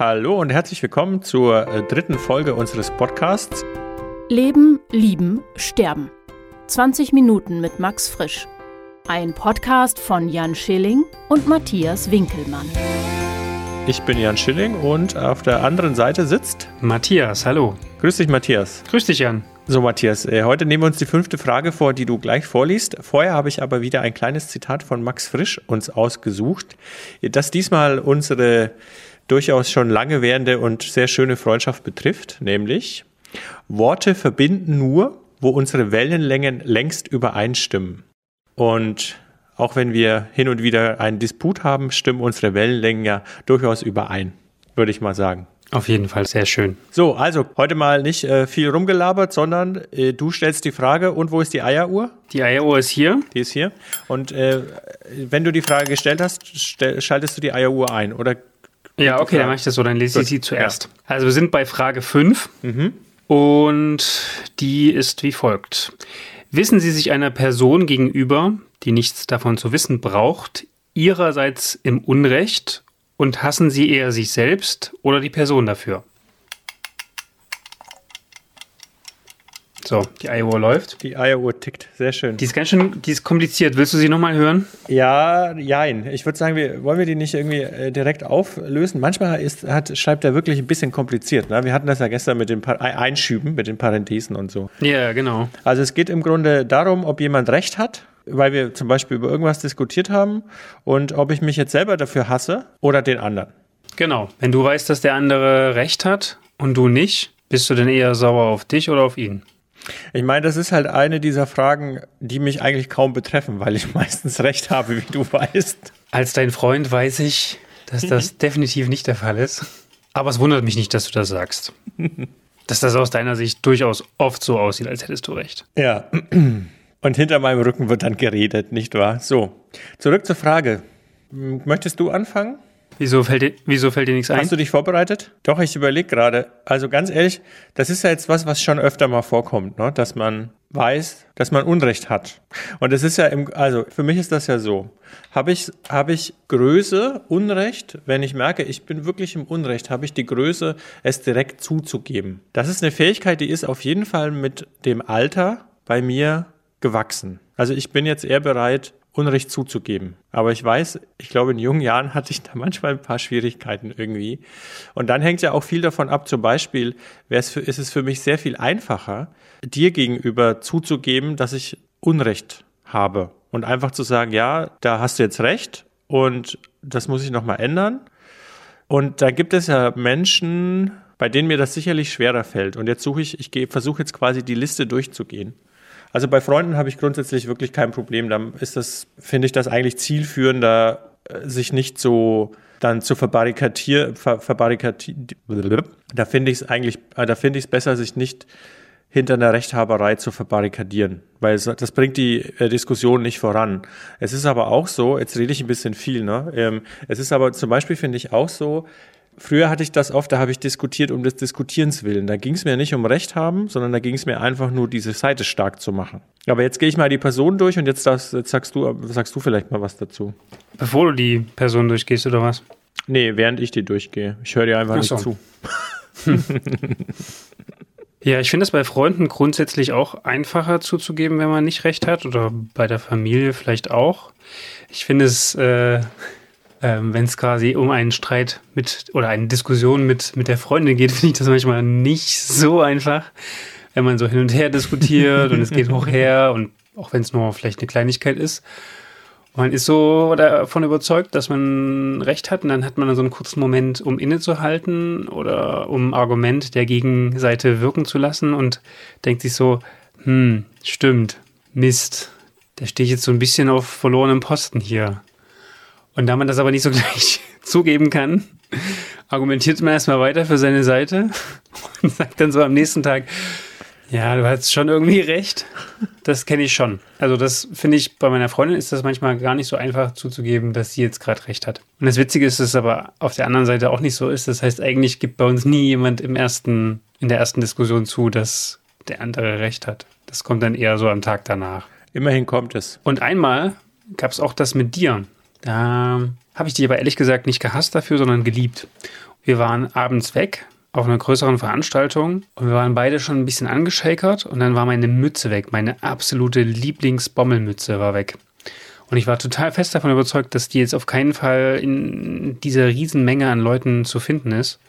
Hallo und herzlich willkommen zur äh, dritten Folge unseres Podcasts. Leben, Lieben, Sterben. 20 Minuten mit Max Frisch. Ein Podcast von Jan Schilling und Matthias Winkelmann. Ich bin Jan Schilling und auf der anderen Seite sitzt Matthias, hallo. Grüß dich, Matthias. Grüß dich, Jan. So, Matthias, äh, heute nehmen wir uns die fünfte Frage vor, die du gleich vorliest. Vorher habe ich aber wieder ein kleines Zitat von Max Frisch uns ausgesucht, das diesmal unsere durchaus schon lange währende und sehr schöne Freundschaft betrifft, nämlich Worte verbinden nur, wo unsere Wellenlängen längst übereinstimmen. Und auch wenn wir hin und wieder einen Disput haben, stimmen unsere Wellenlängen ja durchaus überein, würde ich mal sagen. Auf jeden Fall sehr schön. So, also heute mal nicht äh, viel rumgelabert, sondern äh, du stellst die Frage, und wo ist die Eieruhr? Die Eieruhr ist hier. Die ist hier. Und äh, wenn du die Frage gestellt hast, stell, schaltest du die Eieruhr ein, oder ja, okay, dann mache ich das so, dann lese ich sie zuerst. Ja. Also wir sind bei Frage 5 mhm. und die ist wie folgt. Wissen Sie sich einer Person gegenüber, die nichts davon zu wissen braucht, ihrerseits im Unrecht und hassen Sie eher sich selbst oder die Person dafür? So, die Eieruhr läuft. Die Eieruhr tickt, sehr schön. Die ist ganz schön, die ist kompliziert. Willst du sie nochmal hören? Ja, jein. Ich würde sagen, wir, wollen wir die nicht irgendwie äh, direkt auflösen? Manchmal ist, hat, schreibt er wirklich ein bisschen kompliziert. Ne? Wir hatten das ja gestern mit den pa Einschüben, mit den Parenthesen und so. Ja, genau. Also es geht im Grunde darum, ob jemand Recht hat, weil wir zum Beispiel über irgendwas diskutiert haben und ob ich mich jetzt selber dafür hasse oder den anderen. Genau. Wenn du weißt, dass der andere Recht hat und du nicht, bist du denn eher sauer auf dich oder auf ihn? Ich meine, das ist halt eine dieser Fragen, die mich eigentlich kaum betreffen, weil ich meistens recht habe, wie du weißt. Als dein Freund weiß ich, dass das definitiv nicht der Fall ist. Aber es wundert mich nicht, dass du das sagst. dass das aus deiner Sicht durchaus oft so aussieht, als hättest du recht. Ja. Und hinter meinem Rücken wird dann geredet, nicht wahr? So, zurück zur Frage. Möchtest du anfangen? Wieso fällt, dir, wieso fällt dir nichts ein? Hast du dich vorbereitet? Doch, ich überlege gerade. Also ganz ehrlich, das ist ja jetzt was, was schon öfter mal vorkommt, ne? dass man weiß, dass man Unrecht hat. Und es ist ja im, also für mich ist das ja so. Habe ich, habe ich Größe, Unrecht, wenn ich merke, ich bin wirklich im Unrecht, habe ich die Größe, es direkt zuzugeben. Das ist eine Fähigkeit, die ist auf jeden Fall mit dem Alter bei mir gewachsen. Also ich bin jetzt eher bereit, Unrecht zuzugeben. Aber ich weiß, ich glaube, in jungen Jahren hatte ich da manchmal ein paar Schwierigkeiten irgendwie. Und dann hängt ja auch viel davon ab. Zum Beispiel ist es für mich sehr viel einfacher, dir gegenüber zuzugeben, dass ich Unrecht habe. Und einfach zu sagen, ja, da hast du jetzt recht und das muss ich nochmal ändern. Und da gibt es ja Menschen, bei denen mir das sicherlich schwerer fällt. Und jetzt suche ich, ich versuche jetzt quasi die Liste durchzugehen. Also bei Freunden habe ich grundsätzlich wirklich kein Problem. Da ist das, finde ich das eigentlich zielführender, äh, sich nicht so dann zu verbarrikadieren, ver. Da finde ich es eigentlich, äh, da finde ich es besser, sich nicht hinter einer Rechthaberei zu verbarrikadieren, weil das bringt die äh, Diskussion nicht voran. Es ist aber auch so, jetzt rede ich ein bisschen viel, ne? Ähm, es ist aber zum Beispiel, finde ich, auch so, Früher hatte ich das oft, da habe ich diskutiert um des Diskutierens willen. Da ging es mir nicht um Recht haben, sondern da ging es mir einfach nur, diese Seite stark zu machen. Aber jetzt gehe ich mal die Person durch und jetzt, das, jetzt sagst, du, sagst du vielleicht mal was dazu. Bevor du die Person durchgehst, oder was? Nee, während ich die durchgehe. Ich höre dir einfach Ach nicht so. zu. Ja, ich finde es bei Freunden grundsätzlich auch einfacher zuzugeben, wenn man nicht recht hat oder bei der Familie vielleicht auch. Ich finde es äh, ähm, wenn es quasi um einen Streit mit oder eine Diskussion mit, mit der Freundin geht, finde ich das manchmal nicht so einfach, wenn man so hin und her diskutiert und es geht hoch her und auch wenn es nur vielleicht eine Kleinigkeit ist. Man ist so davon überzeugt, dass man recht hat und dann hat man so einen kurzen Moment, um innezuhalten oder um Argument der Gegenseite wirken zu lassen und denkt sich so, hm, stimmt, Mist, da stehe ich jetzt so ein bisschen auf verlorenem Posten hier. Und da man das aber nicht so gleich zugeben kann, argumentiert man erstmal weiter für seine Seite und sagt dann so am nächsten Tag, ja, du hast schon irgendwie recht. Das kenne ich schon. Also das finde ich, bei meiner Freundin ist das manchmal gar nicht so einfach zuzugeben, dass sie jetzt gerade recht hat. Und das Witzige ist, dass es aber auf der anderen Seite auch nicht so ist. Das heißt, eigentlich gibt bei uns nie jemand im ersten, in der ersten Diskussion zu, dass der andere recht hat. Das kommt dann eher so am Tag danach. Immerhin kommt es. Und einmal gab es auch das mit dir. Da habe ich dich aber ehrlich gesagt nicht gehasst dafür, sondern geliebt. Wir waren abends weg auf einer größeren Veranstaltung und wir waren beide schon ein bisschen angeschäkert und dann war meine Mütze weg. Meine absolute Lieblingsbommelmütze war weg. Und ich war total fest davon überzeugt, dass die jetzt auf keinen Fall in dieser Riesenmenge an Leuten zu finden ist.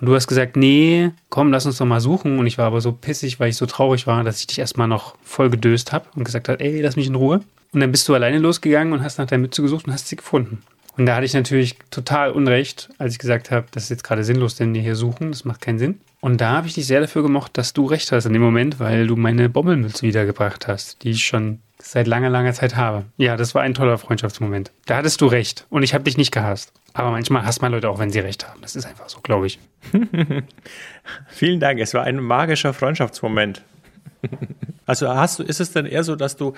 Und du hast gesagt, nee, komm, lass uns doch mal suchen. Und ich war aber so pissig, weil ich so traurig war, dass ich dich erstmal noch voll gedöst habe und gesagt habe, ey, lass mich in Ruhe. Und dann bist du alleine losgegangen und hast nach der Mütze gesucht und hast sie gefunden. Und da hatte ich natürlich total Unrecht, als ich gesagt habe, das ist jetzt gerade sinnlos, denn wir hier suchen, das macht keinen Sinn. Und da habe ich dich sehr dafür gemocht, dass du recht hast in dem Moment, weil du meine Bommelmütze wiedergebracht hast, die ich schon seit langer, langer Zeit habe. Ja, das war ein toller Freundschaftsmoment. Da hattest du recht und ich habe dich nicht gehasst. Aber manchmal hasst man Leute auch, wenn sie recht haben. Das ist einfach so, glaube ich. Vielen Dank. Es war ein magischer Freundschaftsmoment. Also hast du, ist es denn eher so, dass du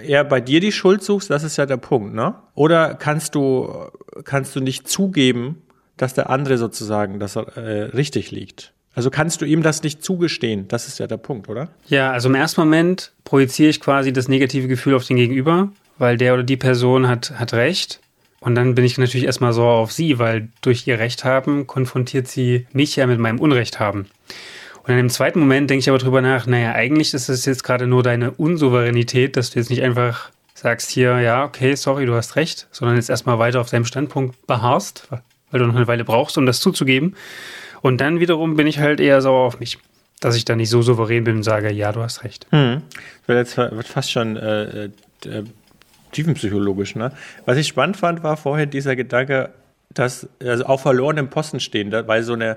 eher bei dir die Schuld suchst? Das ist ja der Punkt, ne? Oder kannst du, kannst du nicht zugeben, dass der andere sozusagen, dass er äh, richtig liegt? Also kannst du ihm das nicht zugestehen? Das ist ja der Punkt, oder? Ja, also im ersten Moment projiziere ich quasi das negative Gefühl auf den Gegenüber, weil der oder die Person hat, hat Recht. Und dann bin ich natürlich erstmal so auf sie, weil durch ihr Recht haben konfrontiert sie mich ja mit meinem Unrecht haben. Und dann im zweiten Moment denke ich aber drüber nach, naja, eigentlich ist es jetzt gerade nur deine Unsouveränität, dass du jetzt nicht einfach sagst hier, ja, okay, sorry, du hast recht, sondern jetzt erstmal weiter auf deinem Standpunkt beharrst, weil du noch eine Weile brauchst, um das zuzugeben. Und dann wiederum bin ich halt eher sauer auf mich, dass ich da nicht so souverän bin und sage, ja, du hast recht. Hm. Das wird fast schon äh, äh, tiefenpsychologisch. Ne? Was ich spannend fand, war vorher dieser Gedanke, dass also auf verlorenem Posten stehen, weil so eine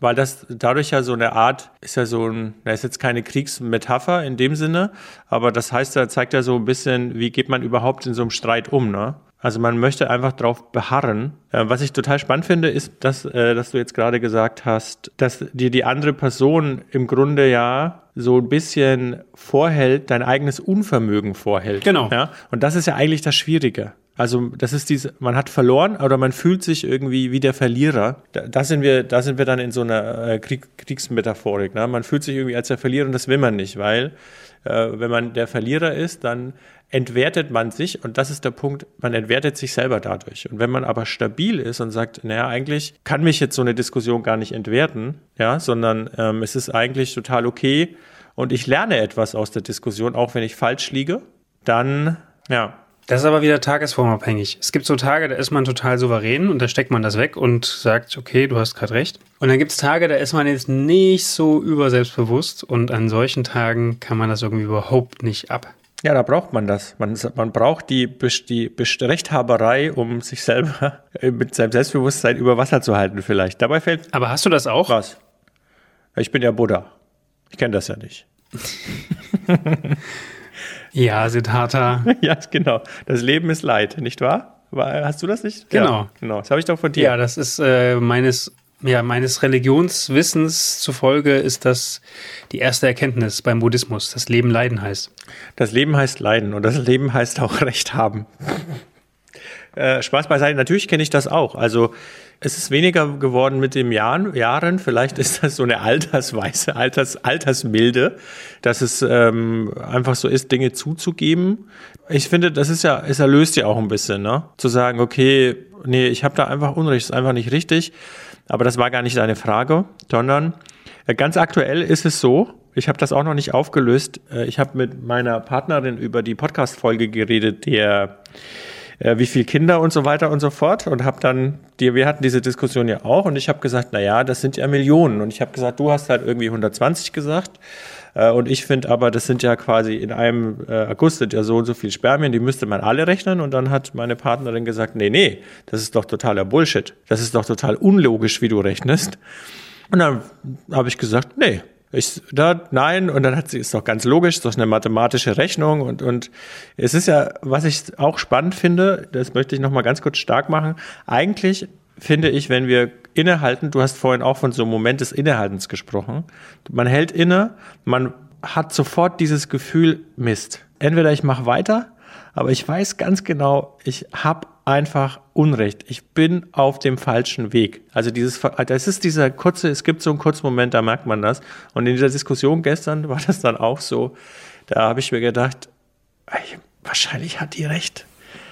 weil das dadurch ja so eine Art, ist ja so ein, da ist jetzt keine Kriegsmetapher in dem Sinne, aber das heißt, da zeigt ja so ein bisschen, wie geht man überhaupt in so einem Streit um, ne? Also man möchte einfach darauf beharren. Äh, was ich total spannend finde, ist, dass, äh, dass du jetzt gerade gesagt hast, dass dir die andere Person im Grunde ja so ein bisschen vorhält, dein eigenes Unvermögen vorhält. Genau. Ja? Und das ist ja eigentlich das Schwierige. Also das ist diese, man hat verloren oder man fühlt sich irgendwie wie der Verlierer. Da, da sind wir, da sind wir dann in so einer äh, Krieg, Kriegsmetaphorik. Ne? Man fühlt sich irgendwie als der Verlierer und das will man nicht, weil äh, wenn man der Verlierer ist, dann entwertet man sich und das ist der Punkt, man entwertet sich selber dadurch. Und wenn man aber stabil ist und sagt, naja, eigentlich kann mich jetzt so eine Diskussion gar nicht entwerten, ja, sondern ähm, es ist eigentlich total okay und ich lerne etwas aus der Diskussion, auch wenn ich falsch liege, dann, ja, das ist aber wieder tagesformabhängig. Es gibt so Tage, da ist man total souverän und da steckt man das weg und sagt, okay, du hast gerade recht. Und dann gibt es Tage, da ist man jetzt nicht so überselbstbewusst und an solchen Tagen kann man das irgendwie überhaupt nicht ab. Ja, da braucht man das. Man, man braucht die, die Rechthaberei, um sich selber mit seinem Selbstbewusstsein über Wasser zu halten, vielleicht. Dabei fällt. Aber hast du das auch? Was? Ich bin ja Buddha. Ich kenne das ja nicht. ja, Siddhartha. ja, genau. Das Leben ist Leid, nicht wahr? Hast du das nicht? Genau. Ja, genau. Das habe ich doch von dir. Ja, das ist äh, meines ja, meines Religionswissens zufolge ist das die erste Erkenntnis beim Buddhismus, dass Leben Leiden heißt. Das Leben heißt Leiden und das Leben heißt auch Recht haben. äh, Spaß beiseite, natürlich kenne ich das auch. Also es ist weniger geworden mit den Jahren, Jahren. Vielleicht ist das so eine Altersweise, Alters, Altersmilde, dass es ähm, einfach so ist, Dinge zuzugeben. Ich finde, das ist ja, es erlöst ja auch ein bisschen, ne? Zu sagen, okay, nee, ich habe da einfach Unrecht, ist einfach nicht richtig. Aber das war gar nicht deine Frage, sondern äh, ganz aktuell ist es so, ich habe das auch noch nicht aufgelöst. Äh, ich habe mit meiner Partnerin über die Podcast-Folge geredet, der äh, wie viele Kinder und so weiter und so fort und habe dann dir wir hatten diese Diskussion ja auch und ich habe gesagt, na ja, das sind ja Millionen und ich habe gesagt, du hast halt irgendwie 120 gesagt äh, und ich finde aber, das sind ja quasi in einem äh, August sind ja so und so viel Spermien, die müsste man alle rechnen. Und dann hat meine Partnerin gesagt, nee, nee, das ist doch totaler Bullshit. Das ist doch total unlogisch, wie du rechnest. Und dann habe ich gesagt, nee, ich, da, nein, und dann hat sie, ist doch ganz logisch, ist doch eine mathematische Rechnung und, und es ist ja, was ich auch spannend finde, das möchte ich nochmal ganz kurz stark machen, eigentlich finde ich, wenn wir innehalten, du hast vorhin auch von so einem Moment des Innehaltens gesprochen, man hält inne, man hat sofort dieses Gefühl, Mist. Entweder ich mache weiter, aber ich weiß ganz genau, ich habe einfach Unrecht. Ich bin auf dem falschen Weg. Also dieses, das ist dieser kurze, es gibt so einen kurzen Moment, da merkt man das. Und in dieser Diskussion gestern war das dann auch so. Da habe ich mir gedacht, wahrscheinlich hat die recht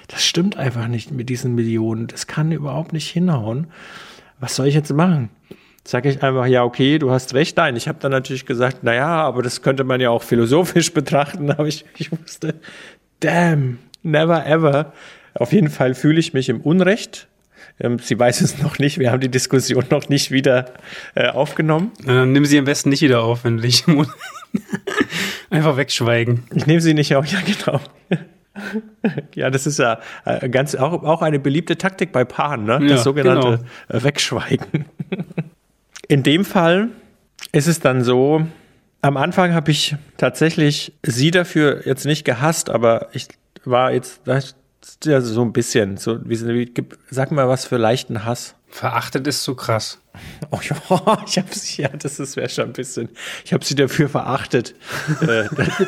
das stimmt einfach nicht mit diesen Millionen. Das kann überhaupt nicht hinhauen, was soll ich jetzt machen? Sage ich einfach, ja, okay, du hast recht. Nein, ich habe dann natürlich gesagt, naja, aber das könnte man ja auch philosophisch betrachten. Aber ich, ich wusste, damn, never ever. Auf jeden Fall fühle ich mich im Unrecht. Ähm, sie weiß es noch nicht. Wir haben die Diskussion noch nicht wieder äh, aufgenommen. Na, dann nimm sie am besten nicht wieder auf, wenn du dich einfach wegschweigen. Ich nehme sie nicht auf, ja, genau. Ja, das ist ja äh, ganz auch, auch eine beliebte Taktik bei Paaren, ne? Das Ja, sogenannte genau. äh, Wegschweigen. In dem Fall ist es dann so, am Anfang habe ich tatsächlich sie dafür jetzt nicht gehasst, aber ich war jetzt ja so ein bisschen, so wie, sag mal was für leichten Hass. Verachtet ist so krass. Oh ja, ich habe sie, ja, das ist wäre schon ein bisschen, ich habe sie dafür verachtet. Äh,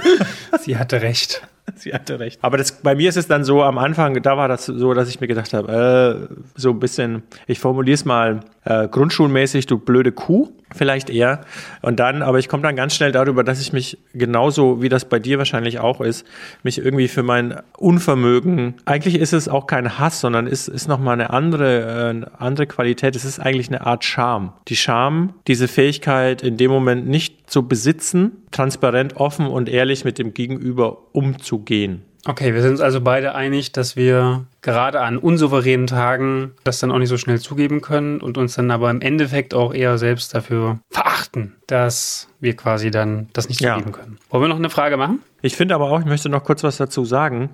Sie hatte recht. Sie hatte recht. Aber das, bei mir ist es dann so, am Anfang, da war das so, dass ich mir gedacht habe, äh, so ein bisschen, ich formuliere es mal äh, grundschulmäßig, du blöde Kuh, vielleicht eher. Und dann, aber ich komme dann ganz schnell darüber, dass ich mich genauso, wie das bei dir wahrscheinlich auch ist, mich irgendwie für mein Unvermögen, eigentlich ist es auch kein Hass, sondern ist, ist nochmal eine andere, äh, eine andere Qualität. Es ist eigentlich eine Art Scham. Die Scham, diese Fähigkeit in dem Moment nicht zu besitzen, transparent, offen und ehrlich mit dem Gegenüber umzugehen. Okay, wir sind uns also beide einig, dass wir gerade an unsouveränen Tagen das dann auch nicht so schnell zugeben können und uns dann aber im Endeffekt auch eher selbst dafür verachten, dass wir quasi dann das nicht Ja. zugeben können. Wollen wir noch eine Frage machen? Ich finde aber auch, ich möchte noch kurz was dazu sagen.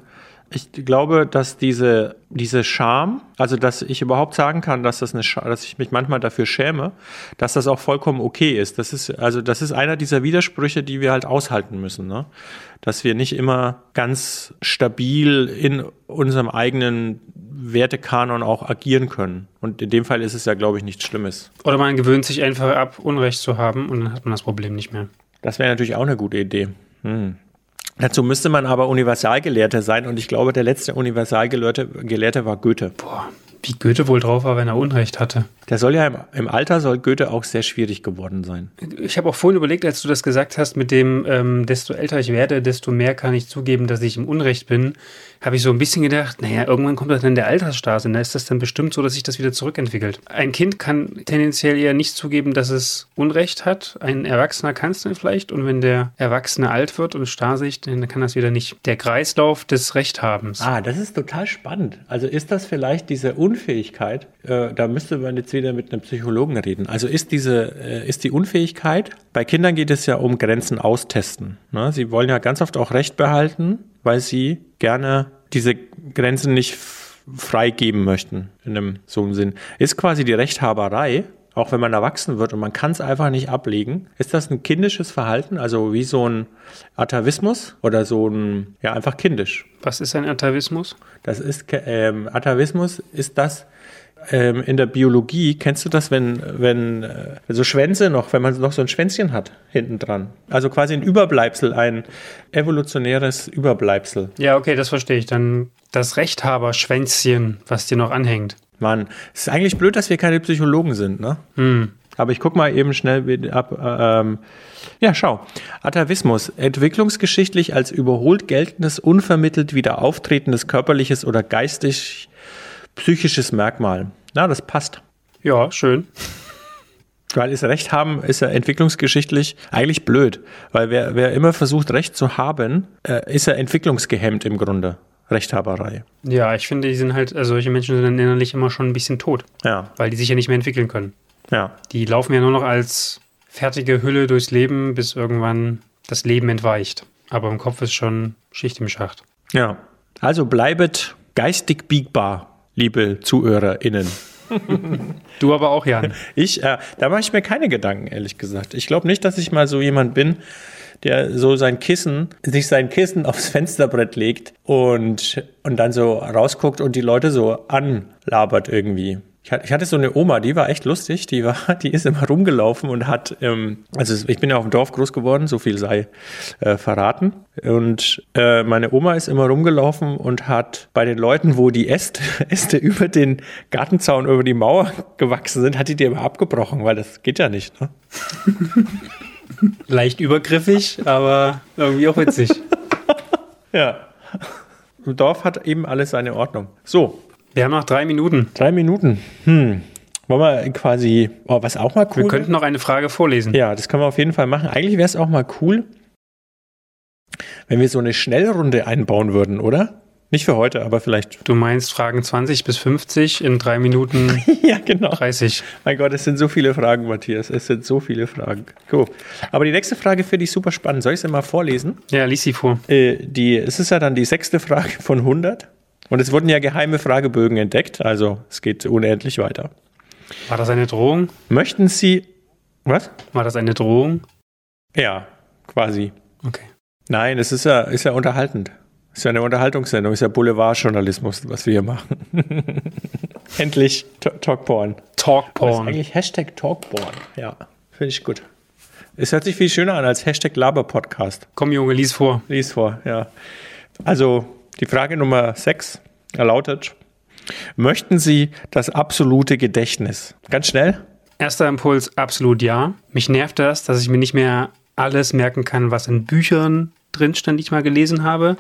Ich glaube, dass diese, diese Scham, also dass ich überhaupt sagen kann, dass das eine Scha dass ich mich manchmal dafür schäme, dass das auch vollkommen okay ist. Das ist, also das ist einer dieser Widersprüche, die wir halt aushalten müssen, ne? Dass wir nicht immer ganz stabil in unserem eigenen Wertekanon auch agieren können. Und in dem Fall ist es ja, glaube ich, nichts Schlimmes. Oder man gewöhnt sich einfach ab, Unrecht zu haben und dann hat man das Problem nicht mehr. Das wäre natürlich auch eine gute Idee. Hm. Dazu müsste man aber Universalgelehrter sein und ich glaube, der letzte Universalgelehrte Gelehrte war Goethe. Boah, wie Goethe wohl drauf war, wenn er Unrecht hatte. Der soll ja im, im Alter soll Goethe auch sehr schwierig geworden sein. Ich habe auch vorhin überlegt, als du das gesagt hast, mit dem, ähm, desto älter ich werde, desto mehr kann ich zugeben, dass ich im Unrecht bin, habe ich so ein bisschen gedacht, naja, irgendwann kommt das dann der Altersstase und da ist das dann bestimmt so, dass sich das wieder zurückentwickelt. Ein Kind kann tendenziell eher nicht zugeben, dass es Unrecht hat. Ein Erwachsener kann es dann vielleicht und wenn der Erwachsene alt wird und starsig, dann kann das wieder nicht. Der Kreislauf des Rechthabens. Ah, das ist total spannend. Also ist das vielleicht diese Unfähigkeit, äh, da müsste man jetzt wieder mit einem Psychologen reden. Also ist diese, äh, ist die Unfähigkeit, bei Kindern geht es ja um Grenzen austesten. Ne? Sie wollen ja ganz oft auch Recht behalten, weil sie gerne diese Grenzen nicht freigeben möchten, in einem so einem Sinn. Ist quasi die Rechthaberei, auch wenn man erwachsen wird und man kann es einfach nicht ablegen. Ist das ein kindisches Verhalten, also wie so ein Atavismus oder so ein, ja, einfach kindisch? Was ist ein Atavismus? Das ist ähm, Atavismus ist das ähm, in der Biologie. Kennst du das, wenn wenn äh, so Schwänze noch, wenn man noch so ein Schwänzchen hat hinten dran? Also quasi ein Überbleibsel, ein evolutionäres Überbleibsel. Ja, okay, das verstehe ich. Dann das Rechthaberschwänzchen, was dir noch anhängt. Mann, es ist eigentlich blöd, dass wir keine Psychologen sind, ne? Hm. Aber ich guck mal eben schnell ab. äh, Ähm, ja, schau. Atavismus, entwicklungsgeschichtlich als überholt geltendes, unvermittelt wieder auftretendes körperliches oder geistig psychisches Merkmal. Na, das passt. Ja, schön. Weil es Recht haben, ist ja entwicklungsgeschichtlich eigentlich blöd. Weil wer, wer immer versucht, Recht zu haben, äh, ist ja entwicklungsgehemmt im Grunde. Rechthaberei. Ja, ich finde, die sind halt, also solche Menschen sind dann innerlich immer schon ein bisschen tot, Ja, weil die sich ja nicht mehr entwickeln können. ja. Die laufen ja nur noch als fertige Hülle durchs Leben, bis irgendwann das Leben entweicht. Aber im Kopf ist schon Schicht im Schacht. Ja. Also bleibet geistig biegbar, liebe ZuhörerInnen. Du aber auch, Jan. Ich, äh, da mache ich mir keine Gedanken, ehrlich gesagt. Ich glaube nicht, dass ich mal so jemand bin, der so sein Kissen, sich sein Kissen aufs Fensterbrett legt und, und dann so rausguckt und die Leute so anlabert irgendwie. Ich hatte, so eine Oma, die war echt lustig, die war, die ist immer rumgelaufen und hat, ähm, also ich bin ja auf dem Dorf groß geworden, so viel sei äh, verraten. Und äh, meine Oma ist immer rumgelaufen und hat bei den Leuten, wo die Äste, Äste über den Gartenzaun, über die Mauer gewachsen sind, hat die die immer abgebrochen, weil das geht ja nicht. Ne? Leicht übergriffig, aber irgendwie auch witzig. Ja. Im Dorf hat eben alles seine Ordnung. So, Wir haben noch drei Minuten. drei Minuten. Hm. Wollen wir quasi, oh, was auch mal cool Wir könnten noch eine Frage vorlesen. Ja, das können wir auf jeden Fall machen. Eigentlich wäre es auch mal cool, wenn wir so eine Schnellrunde einbauen würden, oder? Nicht für heute, aber vielleicht. Du meinst Fragen 20 bis 50 in drei Minuten ja, genau. 30. Mein Gott, es sind so viele Fragen, Matthias. Es sind so viele Fragen. Cool. Aber die nächste Frage finde ich super spannend. Soll ich sie mal vorlesen? Ja, lies sie vor. Äh, die, es ist ja dann die sechste Frage von 100. Und es wurden ja geheime Fragebögen entdeckt. Also es geht unendlich weiter. War das eine Drohung? Möchten Sie. Was? War das eine Drohung? Ja, quasi. Okay. Nein, es ist ja, ist ja unterhaltend. Ist ja eine Unterhaltungssendung, ist ja Boulevardjournalismus, was wir hier machen. Endlich Talkporn. Talkporn. Das ist eigentlich Hashtag Talkporn. Ja, finde ich gut. Es hört sich viel schöner an als Hashtag Laber-Podcast. Komm, Junge, lies vor. Lies vor, ja. Also, die Frage Nummer 6 lautet: Möchten Sie das absolute Gedächtnis? Ganz schnell. Erster Impuls, absolut ja. Mich nervt das, dass ich mir nicht mehr alles merken kann, was in Büchern drin stand, die ich mal gelesen habe.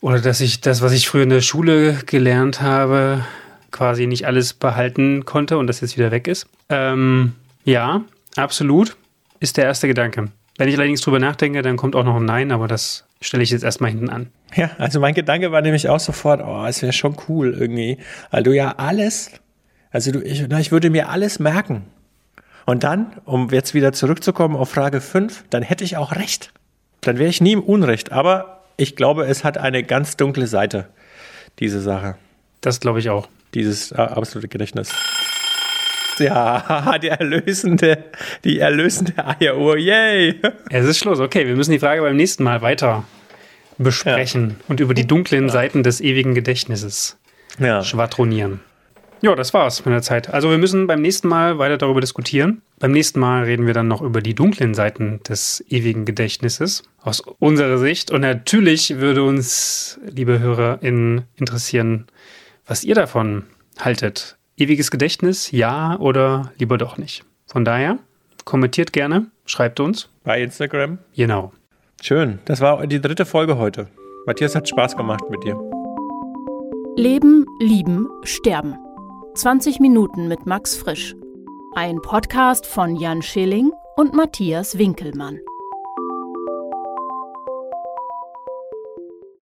Oder dass ich das, was ich früher in der Schule gelernt habe, quasi nicht alles behalten konnte und das jetzt wieder weg ist. Ähm, ja, absolut, ist der erste Gedanke. Wenn ich allerdings drüber nachdenke, dann kommt auch noch ein Nein, aber das stelle ich jetzt erstmal hinten an. Ja, also mein Gedanke war nämlich auch sofort, oh, es wäre schon cool irgendwie, weil du ja alles, also du, ich, ich würde mir alles merken. Und dann, um jetzt wieder zurückzukommen auf Frage 5, dann hätte ich auch recht. Dann wäre ich nie im Unrecht. Aber ich glaube, es hat eine ganz dunkle Seite, diese Sache. Das glaube ich auch. Dieses äh, absolute Gedächtnis. Ja, die erlösende, die erlösende Eieruhr, yay! Es ist Schluss. Okay, wir müssen die Frage beim nächsten Mal weiter besprechen ja. und über die dunklen ja. Seiten des ewigen Gedächtnisses ja. schwadronieren. Ja, das war's mit der Zeit. Also wir müssen beim nächsten Mal weiter darüber diskutieren. Beim nächsten Mal reden wir dann noch über die dunklen Seiten des ewigen Gedächtnisses aus unserer Sicht. Und natürlich würde uns, liebe HörerInnen, interessieren, was ihr davon haltet. Ewiges Gedächtnis, ja oder lieber doch nicht. Von daher, kommentiert gerne, schreibt uns. Bei Instagram. Genau. Schön. Das war die dritte Folge heute. Matthias hat Spaß gemacht mit dir. Leben, lieben, sterben. 20 Minuten mit Max Frisch. Ein Podcast von Jan Schilling und Matthias Winkelmann.